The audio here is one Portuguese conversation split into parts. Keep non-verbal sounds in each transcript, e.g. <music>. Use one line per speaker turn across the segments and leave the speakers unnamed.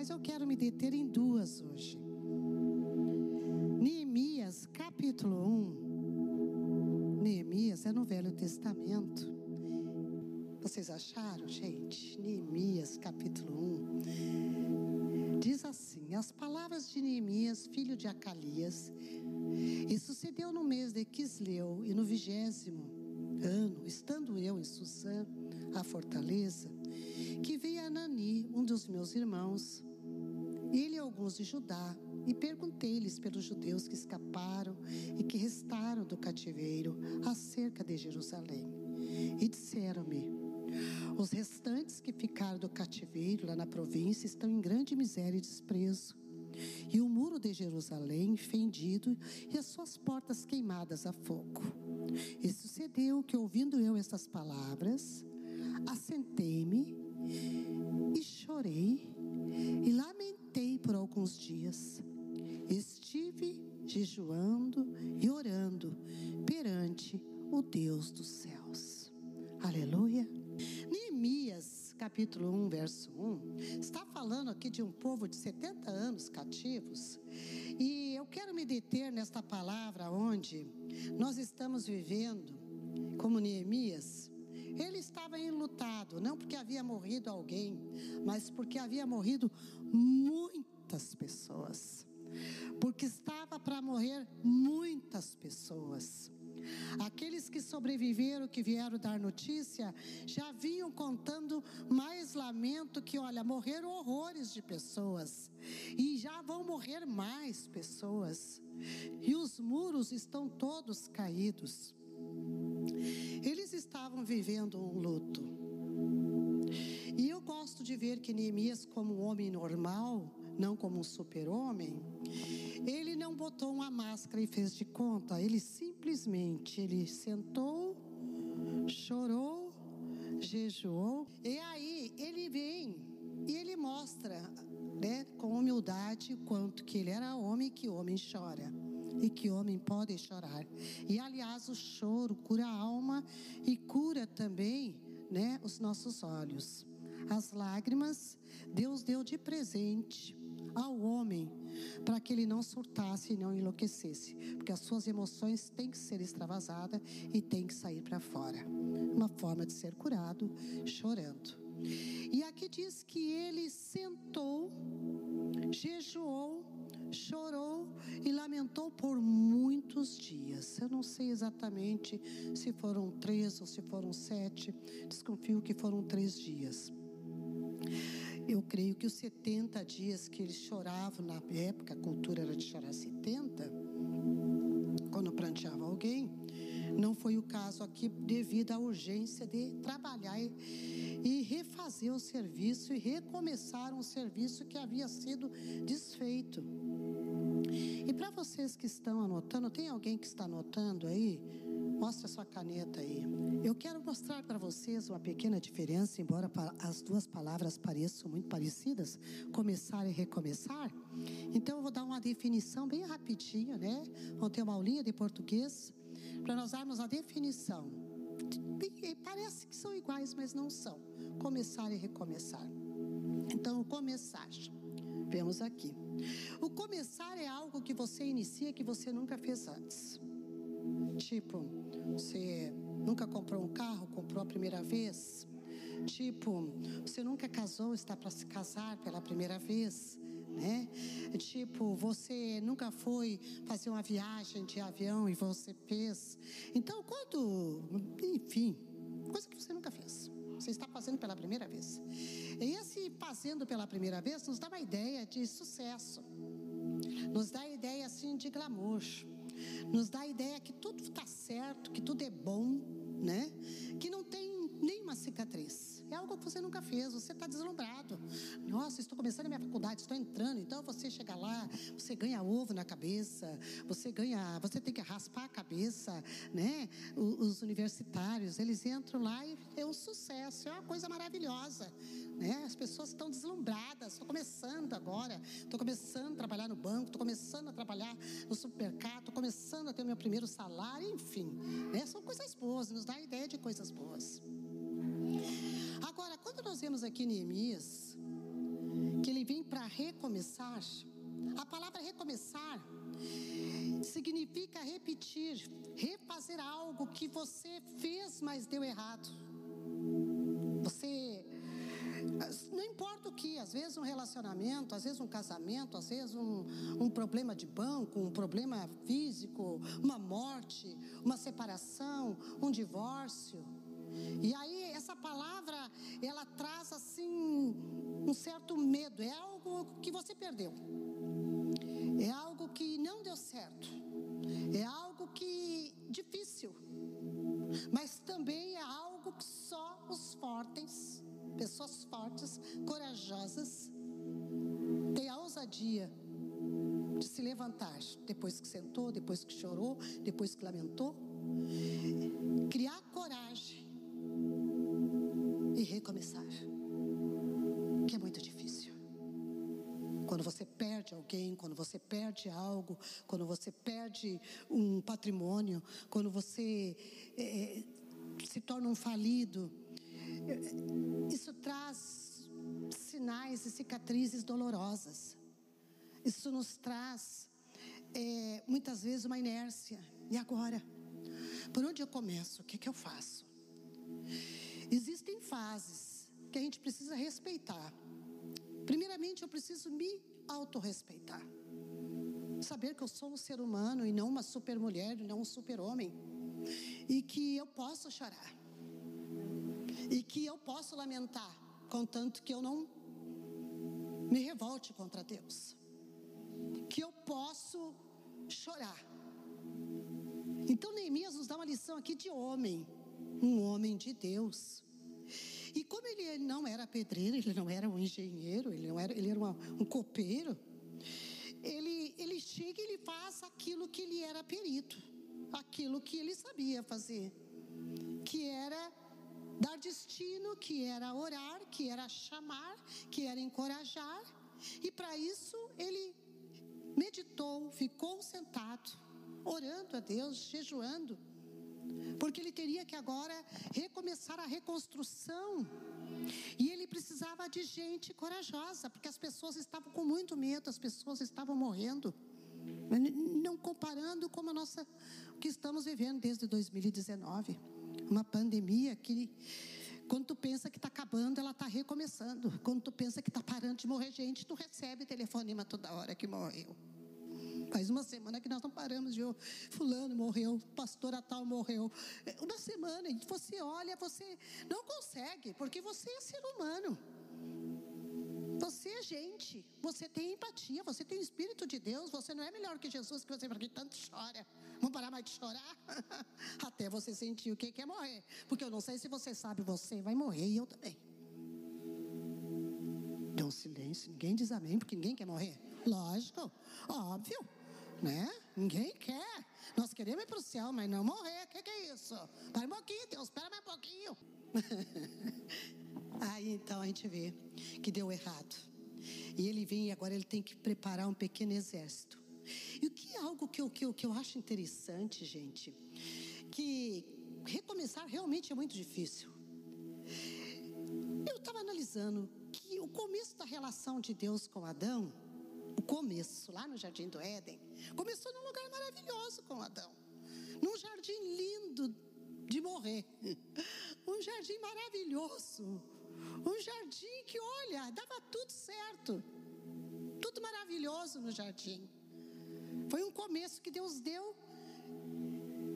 mas eu quero me deter em duas hoje. Neemias, capítulo 1. Neemias é no Velho Testamento. Vocês acharam, gente? Neemias, capítulo 1. Diz assim: As palavras de Neemias, filho de Acalias, e sucedeu no mês de Quisleu e no vigésimo ano, estando eu em Susã, a fortaleza, que veio Anani, um dos meus irmãos, ele e alguns de Judá, e perguntei-lhes pelos judeus que escaparam e que restaram do cativeiro acerca de Jerusalém. E disseram-me: Os restantes que ficaram do cativeiro lá na província estão em grande miséria e desprezo. E o muro de Jerusalém fendido e as suas portas queimadas a fogo. E sucedeu que, ouvindo eu estas palavras, assentei-me e chorei e lamentei por alguns dias. Estive jejuando e orando perante o Deus dos céus. Aleluia. Neemias, capítulo 1, verso 1, está falando aqui de um povo de 70 anos cativos. E eu quero me deter nesta palavra onde nós estamos vivendo, como Neemias, ele estava enlutado, não porque havia morrido alguém, mas porque havia morrido muitas pessoas. Porque estava para morrer muitas pessoas. Aqueles que sobreviveram, que vieram dar notícia, já vinham contando mais lamento que, olha, morreram horrores de pessoas. E já vão morrer mais pessoas. E os muros estão todos caídos. Eles estavam vivendo um luto. E eu gosto de ver que Neemias, como um homem normal, não como um super-homem, ele não botou uma máscara e fez de conta, ele simplesmente ele sentou, chorou, jejuou, e aí ele vem e ele mostra, né, com humildade quanto que ele era homem, que homem chora e que homem pode chorar. E aliás, o choro cura a alma e cura também, né, os nossos olhos. As lágrimas Deus deu de presente ao homem para que ele não surtasse e não enlouquecesse, porque as suas emoções têm que ser extravasadas e têm que sair para fora. Uma forma de ser curado chorando. E aqui diz que ele sentou, jejuou chorou por muitos dias. Eu não sei exatamente se foram três ou se foram sete, desconfio que foram três dias. Eu creio que os 70 dias que eles choravam na época, a cultura era de chorar 70, quando pranteava alguém, não foi o caso aqui devido à urgência de trabalhar e refazer o serviço e recomeçar um serviço que havia sido desfeito. Vocês que estão anotando, tem alguém que está anotando aí? Mostra sua caneta aí. Eu quero mostrar para vocês uma pequena diferença, embora as duas palavras pareçam muito parecidas, começar e recomeçar. Então eu vou dar uma definição bem rapidinha, né? Vamos ter uma aulinha de português para nós darmos a definição. Parece que são iguais, mas não são. Começar e recomeçar. Então, começar. Vemos aqui. O começar é algo que você inicia que você nunca fez antes. Tipo, você nunca comprou um carro, comprou a primeira vez. Tipo, você nunca casou, está para se casar pela primeira vez, né? Tipo, você nunca foi fazer uma viagem de avião e você fez. Então, quando, enfim, coisa que você nunca fez. Você está fazendo pela primeira vez. Esse fazendo pela primeira vez nos dá uma ideia de sucesso. Nos dá a ideia assim de glamour. Nos dá a ideia que tudo está certo, que tudo é bom, né? Que não tem nenhuma cicatriz. É algo que você nunca fez, você está deslumbrado. Nossa, estou começando a minha faculdade, estou entrando. Então você chega lá, você ganha ovo na cabeça, você ganha, você tem que raspar a cabeça, né? Os universitários, eles entram lá e é um sucesso, é uma coisa maravilhosa. Né? As pessoas estão deslumbradas. Estou começando agora, estou começando a trabalhar no banco, estou começando a trabalhar no supermercado, estou começando a ter meu primeiro salário, enfim. Né? São coisas boas, nos dá ideia de coisas boas. Agora, quando nós vemos aqui Neemias, que ele vem para recomeçar. A palavra recomeçar significa repetir, refazer algo que você fez, mas deu errado. Você não importa o que, às vezes um relacionamento, às vezes um casamento, às vezes um, um problema de banco, um problema físico, uma morte, uma separação, um divórcio. E aí essa palavra, ela traz assim um certo medo, é algo que você perdeu. É algo que não deu certo. É algo que difícil. Mas também é algo que só os fortes pessoas fortes, corajosas, têm a ousadia de se levantar depois que sentou, depois que chorou, depois que lamentou, criar coragem e recomeçar, que é muito difícil. Quando você perde alguém, quando você perde algo, quando você perde um patrimônio, quando você é, se torna um falido, isso traz sinais e cicatrizes dolorosas. Isso nos traz é, muitas vezes uma inércia. E agora? Por onde eu começo? O que, que eu faço? Existem fases que a gente precisa respeitar. Primeiramente, eu preciso me autorrespeitar. Saber que eu sou um ser humano e não uma super mulher, e não um super homem. E que eu posso chorar e que eu posso lamentar, contanto que eu não me revolte contra Deus. Que eu posso chorar. Então Neemias nos dá uma lição aqui de homem, um homem de Deus. E como ele não era pedreiro, ele não era um engenheiro, ele não era, ele era uma, um copeiro, ele, ele chega e ele faz aquilo que ele era perito, aquilo que ele sabia fazer, que era dar destino, que era orar, que era chamar, que era encorajar. E para isso ele meditou, ficou sentado, orando a Deus, jejuando, porque ele teria que agora recomeçar a reconstrução. E ele precisava de gente corajosa, porque as pessoas estavam com muito medo, as pessoas estavam morrendo. Não comparando com a nossa o que estamos vivendo desde 2019 uma pandemia que quando tu pensa que está acabando, ela está recomeçando. Quando tu pensa que está parando de morrer gente, tu recebe telefonema toda hora que morreu. Faz uma semana que nós não paramos de fulano morreu, pastora tal morreu. É, uma semana, você olha, você não consegue, porque você é ser humano. Você é gente, você tem empatia, você tem o Espírito de Deus, você não é melhor que Jesus, que você porque tanto chora. Vamos parar mais de chorar? <laughs> Até você sentir o que é morrer. Porque eu não sei se você sabe, você vai morrer e eu também. Deu um silêncio, ninguém diz amém, porque ninguém quer morrer. Lógico, óbvio, né? Ninguém quer. Nós queremos ir para o céu, mas não morrer. O que, que é isso? Para um pouquinho, Deus, espera mais um pouquinho. <laughs> Aí então a gente vê que deu errado. E ele vem e agora ele tem que preparar um pequeno exército. E o que é algo que eu, que eu, que eu acho interessante, gente, que recomeçar realmente é muito difícil. Eu estava analisando que o começo da relação de Deus com Adão, o começo, lá no Jardim do Éden, começou num lugar maravilhoso com Adão. Num jardim lindo de morrer. Um jardim maravilhoso. Um jardim que, olha, dava tudo certo. Tudo maravilhoso no jardim. Foi um começo que Deus deu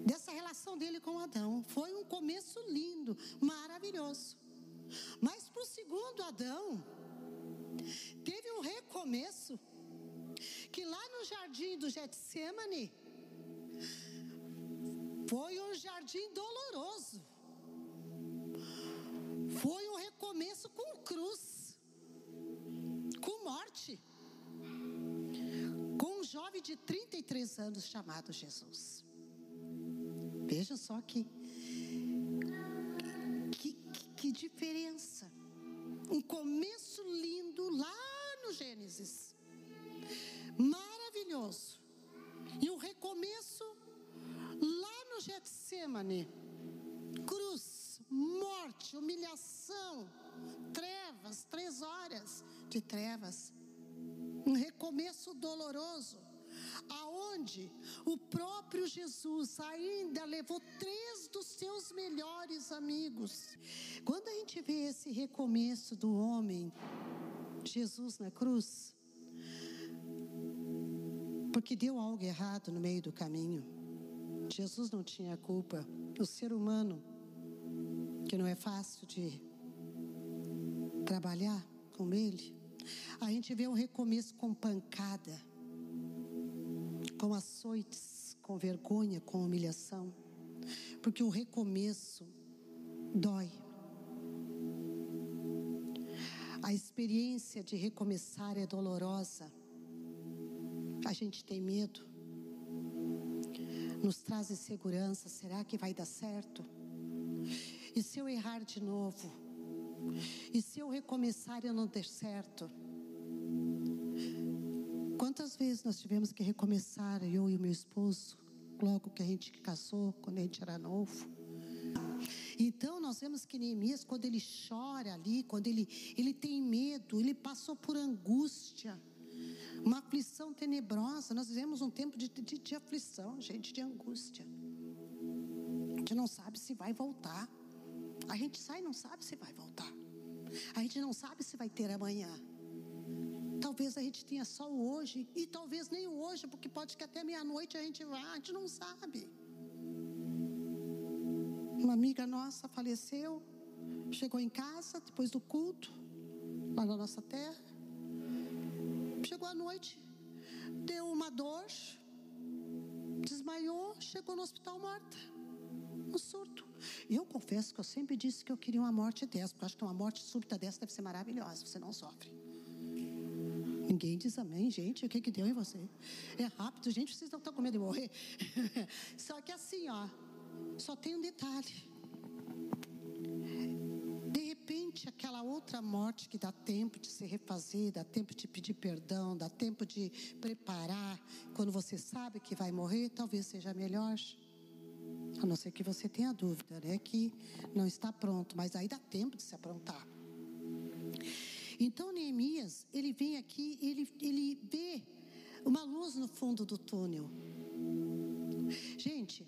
dessa relação dele com Adão. Foi um começo lindo, maravilhoso. Mas para o segundo Adão, teve um recomeço que lá no jardim do Getsemane foi um jardim doloroso. Foi um recomeço com cruz, com morte, com um jovem de 33 anos chamado Jesus. Veja só que, que, que diferença. Um começo lindo lá no Gênesis, maravilhoso, e um recomeço lá no Getsemane, cruz, morte, humilhação trevas, três horas de trevas, um recomeço doloroso, aonde o próprio Jesus ainda levou três dos seus melhores amigos. Quando a gente vê esse recomeço do homem, Jesus na cruz, porque deu algo errado no meio do caminho. Jesus não tinha culpa. O ser humano, que não é fácil de trabalhar com ele, a gente vê um recomeço com pancada, com açoites, com vergonha, com humilhação, porque o recomeço dói. A experiência de recomeçar é dolorosa. Gente tem medo. Nos traz insegurança. Será que vai dar certo? E se eu errar de novo? E se eu recomeçar e não der certo? Quantas vezes nós tivemos que recomeçar, eu e o meu esposo, logo que a gente casou, quando a gente era novo? Então nós vemos que Neemias, quando ele chora ali, quando ele, ele tem medo, ele passou por angústia, uma aflição tenebrosa. Nós vivemos um tempo de, de, de aflição, gente, de angústia. A gente não sabe se vai voltar. A gente sai e não sabe se vai voltar. A gente não sabe se vai ter amanhã. Talvez a gente tenha só o hoje, e talvez nem o hoje, porque pode que até meia-noite a gente vá, a gente não sabe. Uma amiga nossa faleceu, chegou em casa depois do culto, lá na nossa terra. Chegou à noite, deu uma dor, desmaiou, chegou no hospital morta. Um surto. E eu confesso que eu sempre disse que eu queria uma morte dessa, porque eu acho que uma morte súbita dessa deve ser maravilhosa, você não sofre. Ninguém diz amém, gente. O que, que deu em você? É rápido, gente. Vocês não estão com medo de morrer. <laughs> Só que assim, ó. Só tem um detalhe. Outra morte que dá tempo de se refazer, dá tempo de pedir perdão, dá tempo de preparar, quando você sabe que vai morrer, talvez seja melhor. A não ser que você tenha dúvida, né? Que não está pronto, mas aí dá tempo de se aprontar. Então Neemias, ele vem aqui, ele, ele vê uma luz no fundo do túnel. Gente,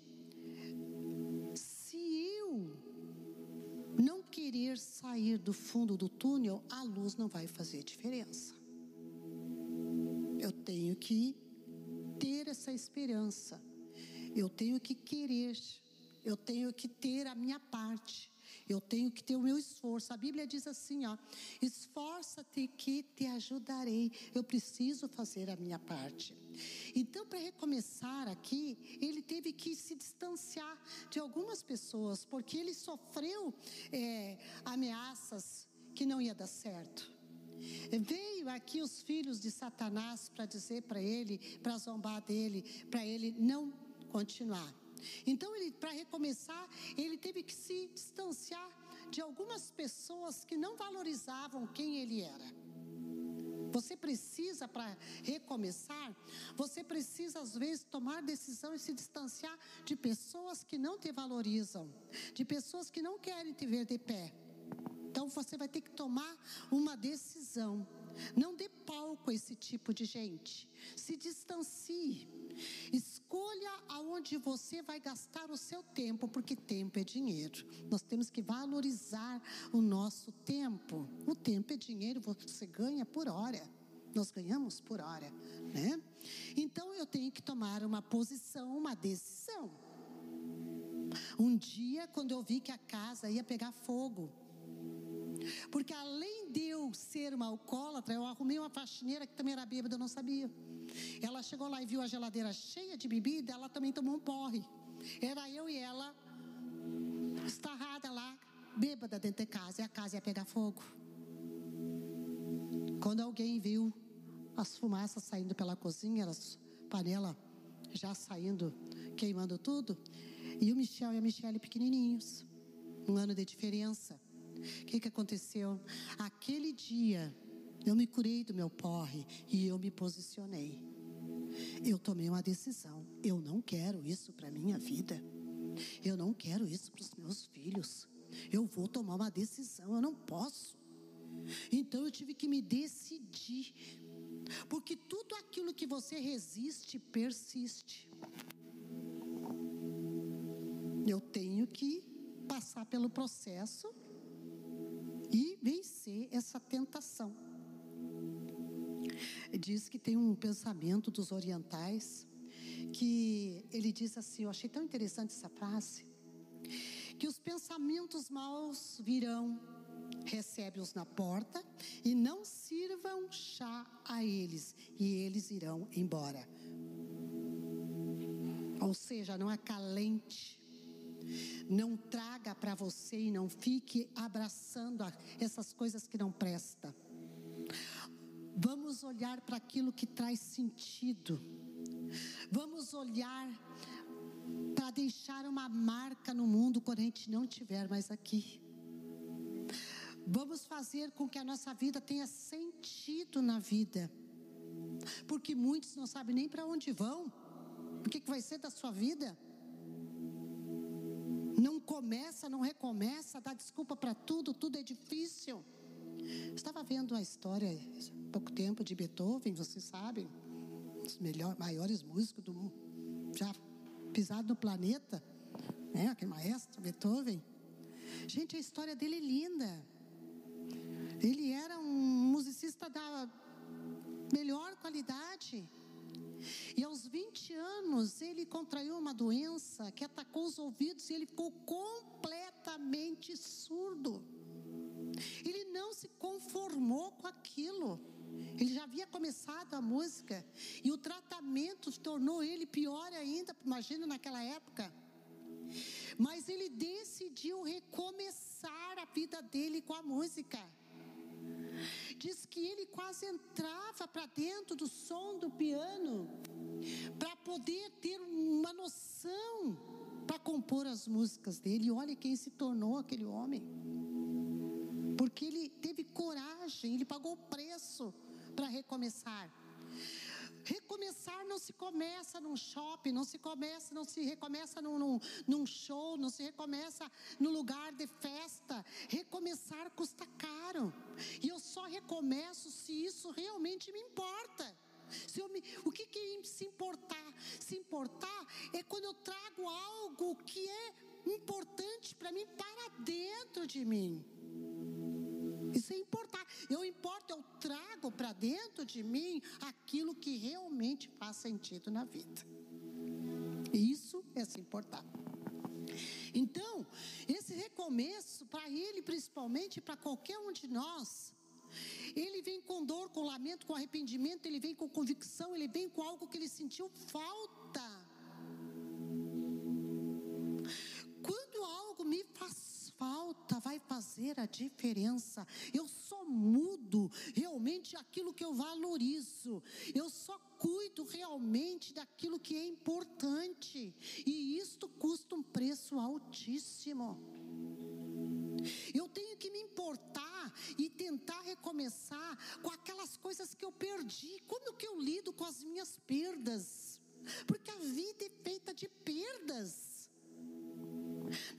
querer sair do fundo do túnel, a luz não vai fazer diferença. Eu tenho que ter essa esperança. Eu tenho que querer. Eu tenho que ter a minha parte. Eu tenho que ter o meu esforço. A Bíblia diz assim, ó: Esforça-te que te ajudarei. Eu preciso fazer a minha parte. Então, para recomeçar aqui, ele teve que se distanciar de algumas pessoas, porque ele sofreu é, ameaças que não ia dar certo. Veio aqui os filhos de Satanás para dizer para ele, para zombar dele, para ele não continuar. Então, ele, para recomeçar, ele teve que se distanciar de algumas pessoas que não valorizavam quem ele era. Você precisa, para recomeçar, você precisa, às vezes, tomar decisão e se distanciar de pessoas que não te valorizam, de pessoas que não querem te ver de pé. Então você vai ter que tomar uma decisão. Não dê palco a esse tipo de gente. Se distancie. Escolha aonde você vai gastar o seu tempo, porque tempo é dinheiro. Nós temos que valorizar o nosso tempo. O tempo é dinheiro, você ganha por hora. Nós ganhamos por hora, né? Então eu tenho que tomar uma posição, uma decisão. Um dia, quando eu vi que a casa ia pegar fogo, porque além de eu ser uma alcoólatra, eu arrumei uma faxineira que também era bêbada, eu não sabia. Ela chegou lá e viu a geladeira cheia de bebida, ela também tomou um porre. Era eu e ela, estarrada lá, bêbada dentro de casa, e a casa ia pegar fogo. Quando alguém viu as fumaças saindo pela cozinha, as panelas já saindo, queimando tudo, e o Michel e a Michelle pequenininhos, um ano de diferença. O que, que aconteceu? Aquele dia, eu me curei do meu porre e eu me posicionei. Eu tomei uma decisão. Eu não quero isso para minha vida. Eu não quero isso para os meus filhos. Eu vou tomar uma decisão, eu não posso. Então eu tive que me decidir. Porque tudo aquilo que você resiste, persiste. Eu tenho que passar pelo processo e vencer essa tentação. Diz que tem um pensamento dos orientais que ele diz assim, eu achei tão interessante essa frase, que os pensamentos maus virão, recebe-os na porta e não sirvam chá a eles, e eles irão embora. Ou seja, não acalente, não traga para você e não fique abraçando essas coisas que não prestam. Vamos olhar para aquilo que traz sentido. Vamos olhar para deixar uma marca no mundo quando a gente não estiver mais aqui. Vamos fazer com que a nossa vida tenha sentido na vida. Porque muitos não sabem nem para onde vão. O que, que vai ser da sua vida? Não começa, não recomeça, dá desculpa para tudo, tudo é difícil. Estava vendo a história pouco tempo de Beethoven, vocês sabem, um dos melhores, maiores músicos do mundo, já pisado no planeta, né? Aquele maestro Beethoven. Gente, a história dele é linda. Ele era um musicista da melhor qualidade. E aos 20 anos ele contraiu uma doença que atacou os ouvidos e ele ficou completamente surdo. Ele não se conformou com aquilo. Ele já havia começado a música e o tratamento tornou ele pior ainda, imagina naquela época. Mas ele decidiu recomeçar a vida dele com a música. Diz que ele quase entrava para dentro do som do piano para poder ter uma noção para compor as músicas dele. Olha quem se tornou aquele homem. Porque ele teve coragem, ele pagou o preço para recomeçar. Recomeçar não se começa num shopping, não se começa, não se recomeça num, num, num, show, não se recomeça no lugar de festa. Recomeçar custa caro. E eu só recomeço se isso realmente me importa. Se eu me, o que, que é se importar? Se importar é quando eu trago algo que é importante para mim para dentro de mim. Isso é importar. Eu importo, eu trago para dentro de mim aquilo que realmente faz sentido na vida. Isso é se importar. Então, esse recomeço, para ele principalmente, para qualquer um de nós, ele vem com dor, com lamento, com arrependimento, ele vem com convicção, ele vem com algo que ele sentiu falta. Falta vai fazer a diferença. Eu só mudo realmente aquilo que eu valorizo. Eu só cuido realmente daquilo que é importante. E isto custa um preço altíssimo. Eu tenho que me importar e tentar recomeçar com aquelas coisas que eu perdi. Como que eu lido com as minhas perdas? Porque a vida é feita de perdas.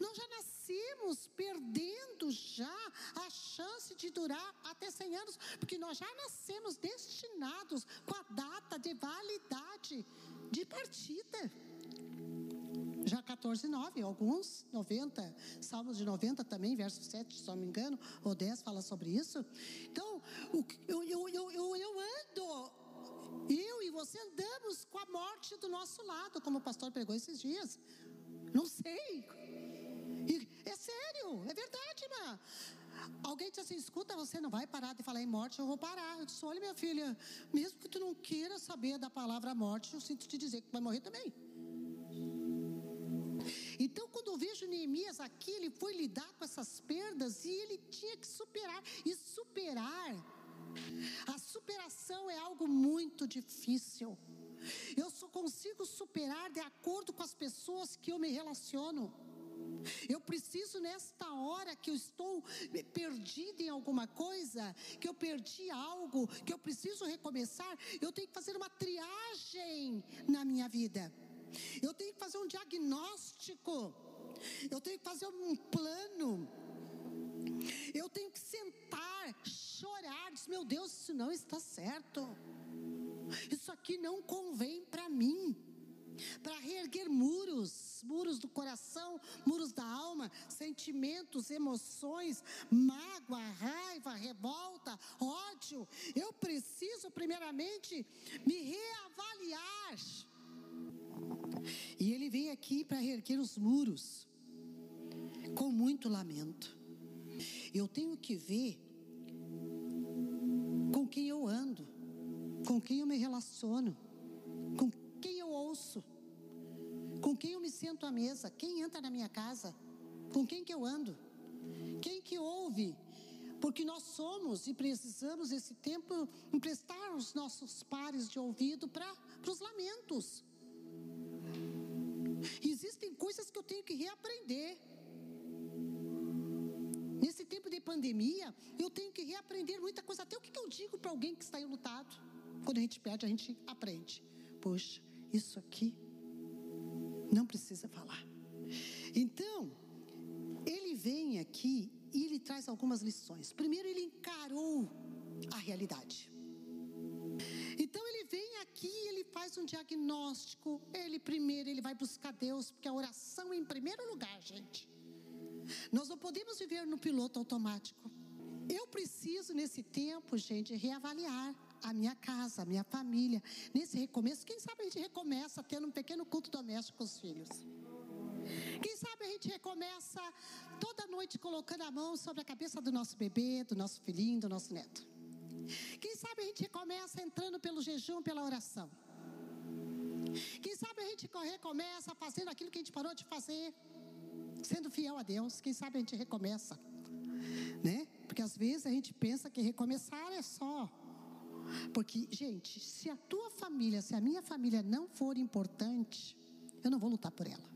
Nós já nascemos perdendo já a chance de durar até 100 anos, porque nós já nascemos destinados com a data de validade de partida. Já 14, 9, alguns, 90, Salmos de 90 também, verso 7, se não me engano, ou 10 fala sobre isso. Então, eu, eu, eu, eu, ando, eu e você andamos com a morte do nosso lado, como o pastor pregou esses dias. Não sei. E sério, é verdade, irmã. Alguém disse assim: escuta, você não vai parar de falar em morte, eu vou parar. Eu disse: olha, minha filha, mesmo que tu não queira saber da palavra morte, eu sinto te dizer que vai morrer também. Então, quando eu vejo Neemias aqui, ele foi lidar com essas perdas e ele tinha que superar. E superar, a superação é algo muito difícil. Eu só consigo superar de acordo com as pessoas que eu me relaciono. Eu preciso nesta hora que eu estou perdida em alguma coisa, que eu perdi algo, que eu preciso recomeçar, eu tenho que fazer uma triagem na minha vida. Eu tenho que fazer um diagnóstico. Eu tenho que fazer um plano Eu tenho que sentar, chorar, dizer, meu Deus, isso não está certo. Isso aqui não convém para mim. Para reerguer muros, muros do coração, muros da alma, sentimentos, emoções, mágoa, raiva, revolta, ódio. Eu preciso, primeiramente, me reavaliar. E ele vem aqui para reerguer os muros, com muito lamento. Eu tenho que ver com quem eu ando, com quem eu me relaciono, com com quem eu me sento à mesa, quem entra na minha casa, com quem que eu ando, quem que ouve, porque nós somos e precisamos esse tempo emprestar os nossos pares de ouvido para os lamentos. Existem coisas que eu tenho que reaprender. Nesse tempo de pandemia, eu tenho que reaprender muita coisa. Até o que eu digo para alguém que está lutado. Quando a gente perde, a gente aprende. Poxa, isso aqui não precisa falar. Então, ele vem aqui e ele traz algumas lições. Primeiro, ele encarou a realidade. Então ele vem aqui, ele faz um diagnóstico. Ele primeiro, ele vai buscar Deus, porque a oração é em primeiro lugar, gente. Nós não podemos viver no piloto automático. Eu preciso nesse tempo, gente, reavaliar a minha casa, a minha família. Nesse recomeço, quem sabe a gente recomeça tendo um pequeno culto doméstico com os filhos. Quem sabe a gente recomeça toda noite colocando a mão sobre a cabeça do nosso bebê, do nosso filhinho, do nosso neto. Quem sabe a gente recomeça entrando pelo jejum, pela oração. Quem sabe a gente recomeça fazendo aquilo que a gente parou de fazer, sendo fiel a Deus. Quem sabe a gente recomeça, né? Porque às vezes a gente pensa que recomeçar é só porque, gente, se a tua família, se a minha família não for importante, eu não vou lutar por ela.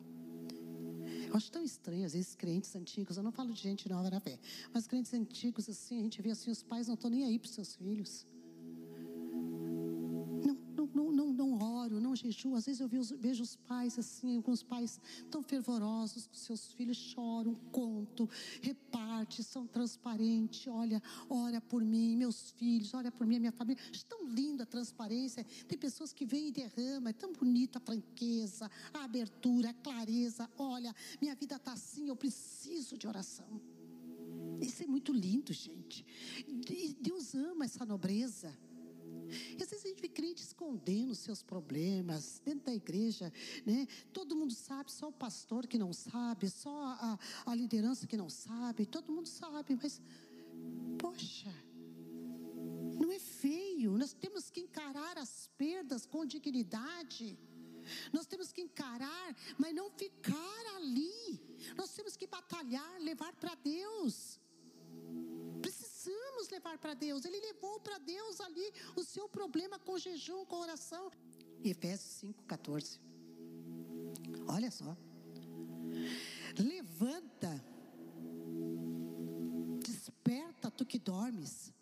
Eu acho tão estranho, às vezes, crentes antigos, eu não falo de gente nova na fé, mas crentes antigos, assim, a gente vê assim, os pais não estão nem aí para os seus filhos não jejuo. Às vezes eu vejo, os pais assim, alguns pais tão fervorosos com seus filhos, choram, contam, reparte, são transparentes. Olha, ora por mim, meus filhos, olha por mim, minha família. É tão linda a transparência. Tem pessoas que vêm e derramam, é tão bonita a franqueza, a abertura, a clareza. Olha, minha vida está assim, eu preciso de oração. Isso é muito lindo, gente. Deus ama essa nobreza. E às vezes a gente vê crente escondendo os seus problemas dentro da igreja, né? Todo mundo sabe, só o pastor que não sabe, só a, a liderança que não sabe, todo mundo sabe, mas, poxa, não é feio, nós temos que encarar as perdas com dignidade. Nós temos que encarar, mas não ficar ali. Nós temos que batalhar, levar para Deus precisamos levar para Deus. Ele levou para Deus ali o seu problema com jejum, com oração. Efésios 5,14. Olha só. Levanta, desperta tu que dormes,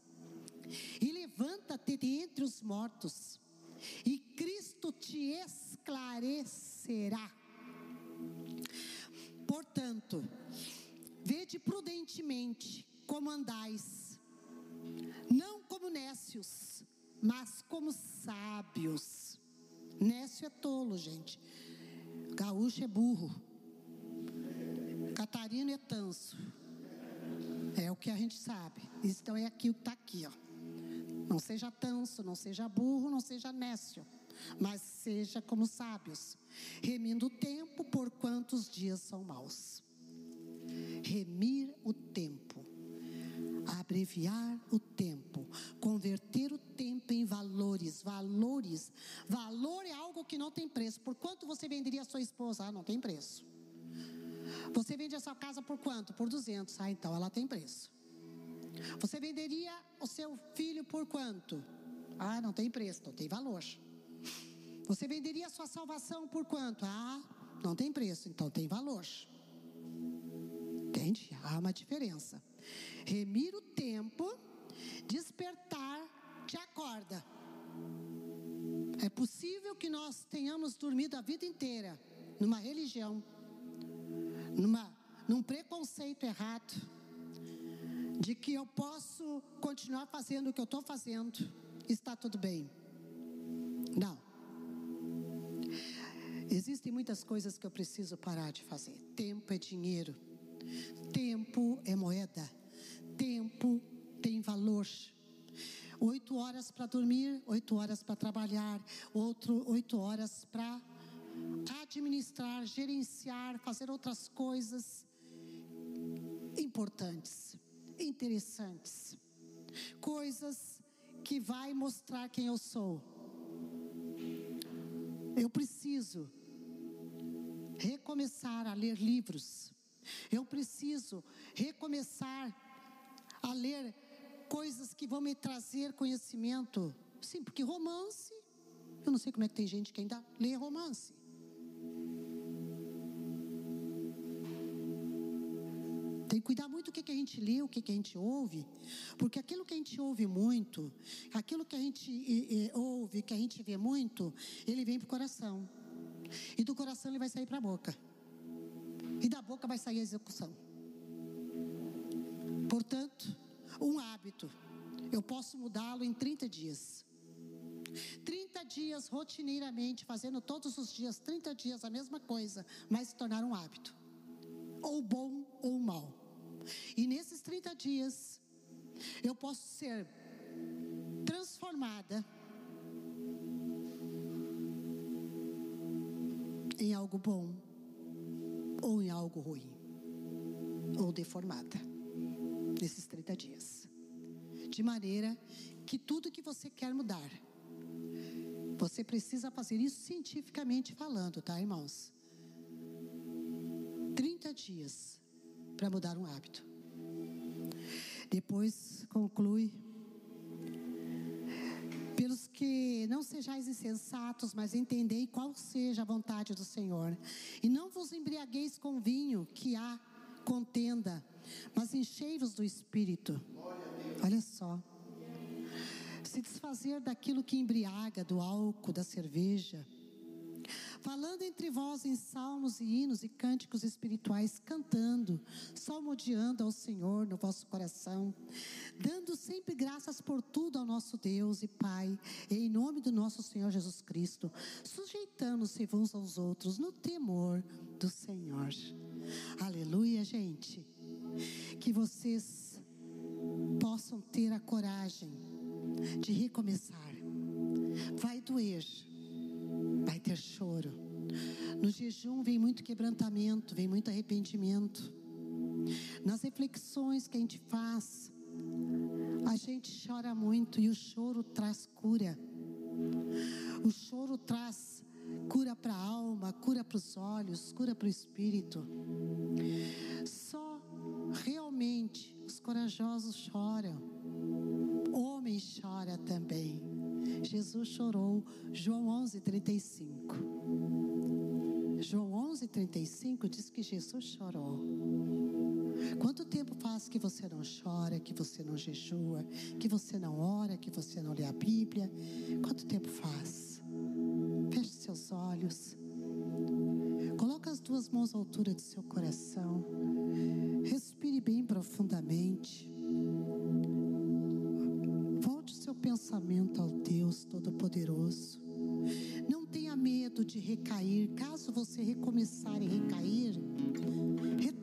e levanta-te de entre os mortos, e Cristo te esclarecerá. Portanto, vede prudentemente como andais não como nécios, mas como sábios. Nécio é tolo, gente. Gaúcho é burro. Catarino é tanso. É o que a gente sabe. Então é aquilo que está aqui, ó. Não seja tanso, não seja burro, não seja nécio, mas seja como sábios, remindo o tempo por quantos dias são maus. Remir o tempo abreviar o tempo, converter o tempo em valores. Valores. Valor é algo que não tem preço. Por quanto você venderia a sua esposa? Ah, não tem preço. Você vende a sua casa por quanto? Por 200. Ah, então ela tem preço. Você venderia o seu filho por quanto? Ah, não tem preço, não tem valor. Você venderia a sua salvação por quanto? Ah, não tem preço, então tem valor. Entende? Há uma diferença. Remir o tempo, despertar, te acorda. É possível que nós tenhamos dormido a vida inteira numa religião, numa, num preconceito errado, de que eu posso continuar fazendo o que eu estou fazendo, está tudo bem. Não. Existem muitas coisas que eu preciso parar de fazer. Tempo é dinheiro, tempo é moeda, tempo tem valor. Oito horas para dormir, oito horas para trabalhar, outro oito horas para administrar, gerenciar, fazer outras coisas importantes, interessantes, coisas que vai mostrar quem eu sou. Eu preciso recomeçar a ler livros. Eu preciso recomeçar a ler coisas que vão me trazer conhecimento. Sim, porque romance, eu não sei como é que tem gente que ainda lê romance. Tem que cuidar muito o que, que a gente lê, o que, que a gente ouve, porque aquilo que a gente ouve muito, aquilo que a gente e, e, ouve, que a gente vê muito, ele vem para o coração. E do coração ele vai sair para a boca. E da boca vai sair a execução. Portanto, um hábito, eu posso mudá-lo em 30 dias. 30 dias rotineiramente, fazendo todos os dias, 30 dias a mesma coisa, mas se tornar um hábito. Ou bom ou mal. E nesses 30 dias, eu posso ser transformada em algo bom ou em algo ruim ou deformada nesses 30 dias. De maneira que tudo que você quer mudar, você precisa fazer isso cientificamente falando, tá, irmãos? 30 dias para mudar um hábito. Depois conclui. Que não sejais insensatos, mas entendei qual seja a vontade do Senhor. E não vos embriagueis com vinho, que há contenda, mas enchei-vos do Espírito. Olha só. Se desfazer daquilo que embriaga, do álcool, da cerveja falando entre vós em salmos e hinos e cânticos espirituais, cantando, salmodiando ao Senhor no vosso coração, dando sempre graças por tudo ao nosso Deus e Pai, em nome do nosso Senhor Jesus Cristo, sujeitando-se uns aos outros no temor do Senhor. Aleluia, gente. Que vocês possam ter a coragem de recomeçar. Vai doer vai ter choro. No jejum vem muito quebrantamento, vem muito arrependimento. Nas reflexões que a gente faz, a gente chora muito e o choro traz cura. O choro traz cura para a alma, cura para os olhos, cura para o espírito. Só realmente os corajosos choram. Homem chora também. Jesus chorou. João 11, 35. João 11, 35 diz que Jesus chorou. Quanto tempo faz que você não chora, que você não jejua, que você não ora, que você não lê a Bíblia? Quanto tempo faz? Feche seus olhos. Coloque as duas mãos à altura do seu coração. Respire bem profundamente pensamento ao Deus Todo-Poderoso. Não tenha medo de recair. Caso você recomeçar e recair, retorne.